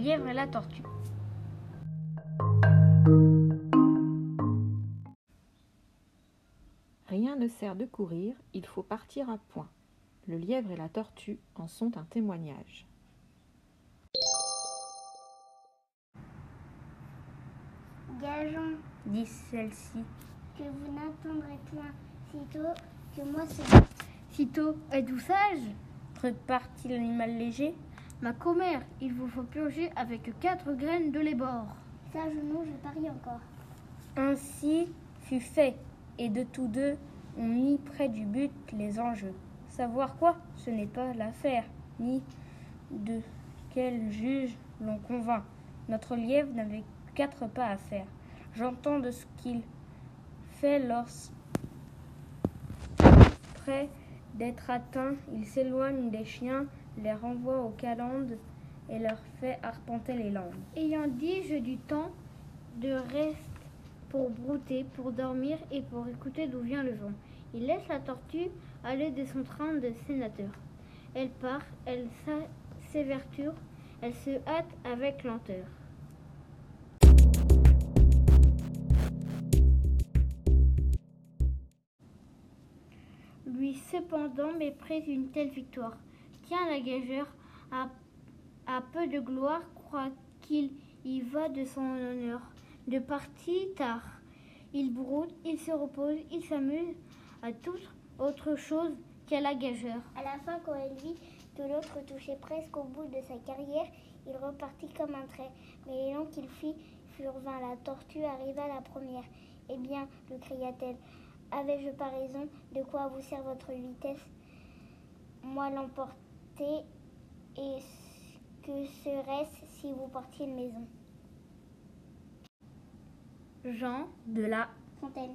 lièvre et la tortue. Rien ne sert de courir, il faut partir à point. Le lièvre et la tortue en sont un témoignage. Gageons, dit celle-ci. que vous n'attendrez point sitôt que moi c'est Sitôt, êtes-vous sage? Repartit l'animal léger. Ma commère, il vous faut purger avec quatre graines de l'ébord. sage ou non, je parie encore. Ainsi fut fait, et de tous deux, on mit près du but les enjeux. Savoir quoi, ce n'est pas l'affaire, ni de quel juge l'on convainc. Notre lièvre n'avait quatre pas à faire. J'entends de ce qu'il fait lorsque, près d'être atteint, il s'éloigne des chiens, les renvoie aux calendes et leur fait arpenter les landes. Ayant dit, j'ai du temps de reste pour brouter, pour dormir et pour écouter d'où vient le vent. Il laisse la tortue aller de son train de sénateur. Elle part, elle s'éverture, elle se hâte avec lenteur. Lui cependant méprise une telle victoire. Tiens, la gageure a, a peu de gloire, croit qu'il y va de son honneur. De parti tard, il broute, il se repose, il s'amuse à toute autre chose qu'à la gageure. À la fin, quand elle vit que l'autre touchait presque au bout de sa carrière, il repartit comme un trait. Mais les longs qu'il fit furent vains. La tortue arriva la première. Eh bien, lui cria-t-elle, avais-je pas raison De quoi vous sert votre vitesse? Moi l'emporter, et que serait-ce si vous portiez une maison? Jean de la Fontaine.